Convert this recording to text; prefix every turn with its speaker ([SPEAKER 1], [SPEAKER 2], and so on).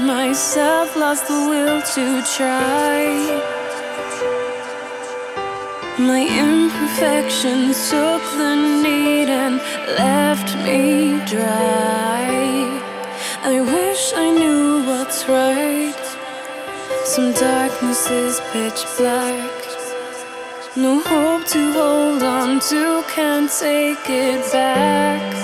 [SPEAKER 1] myself, lost the will to try. My imperfections took the need and left me dry. I wish I knew what's right. Some darkness is pitch black. No hope to hold on to, can't take it back.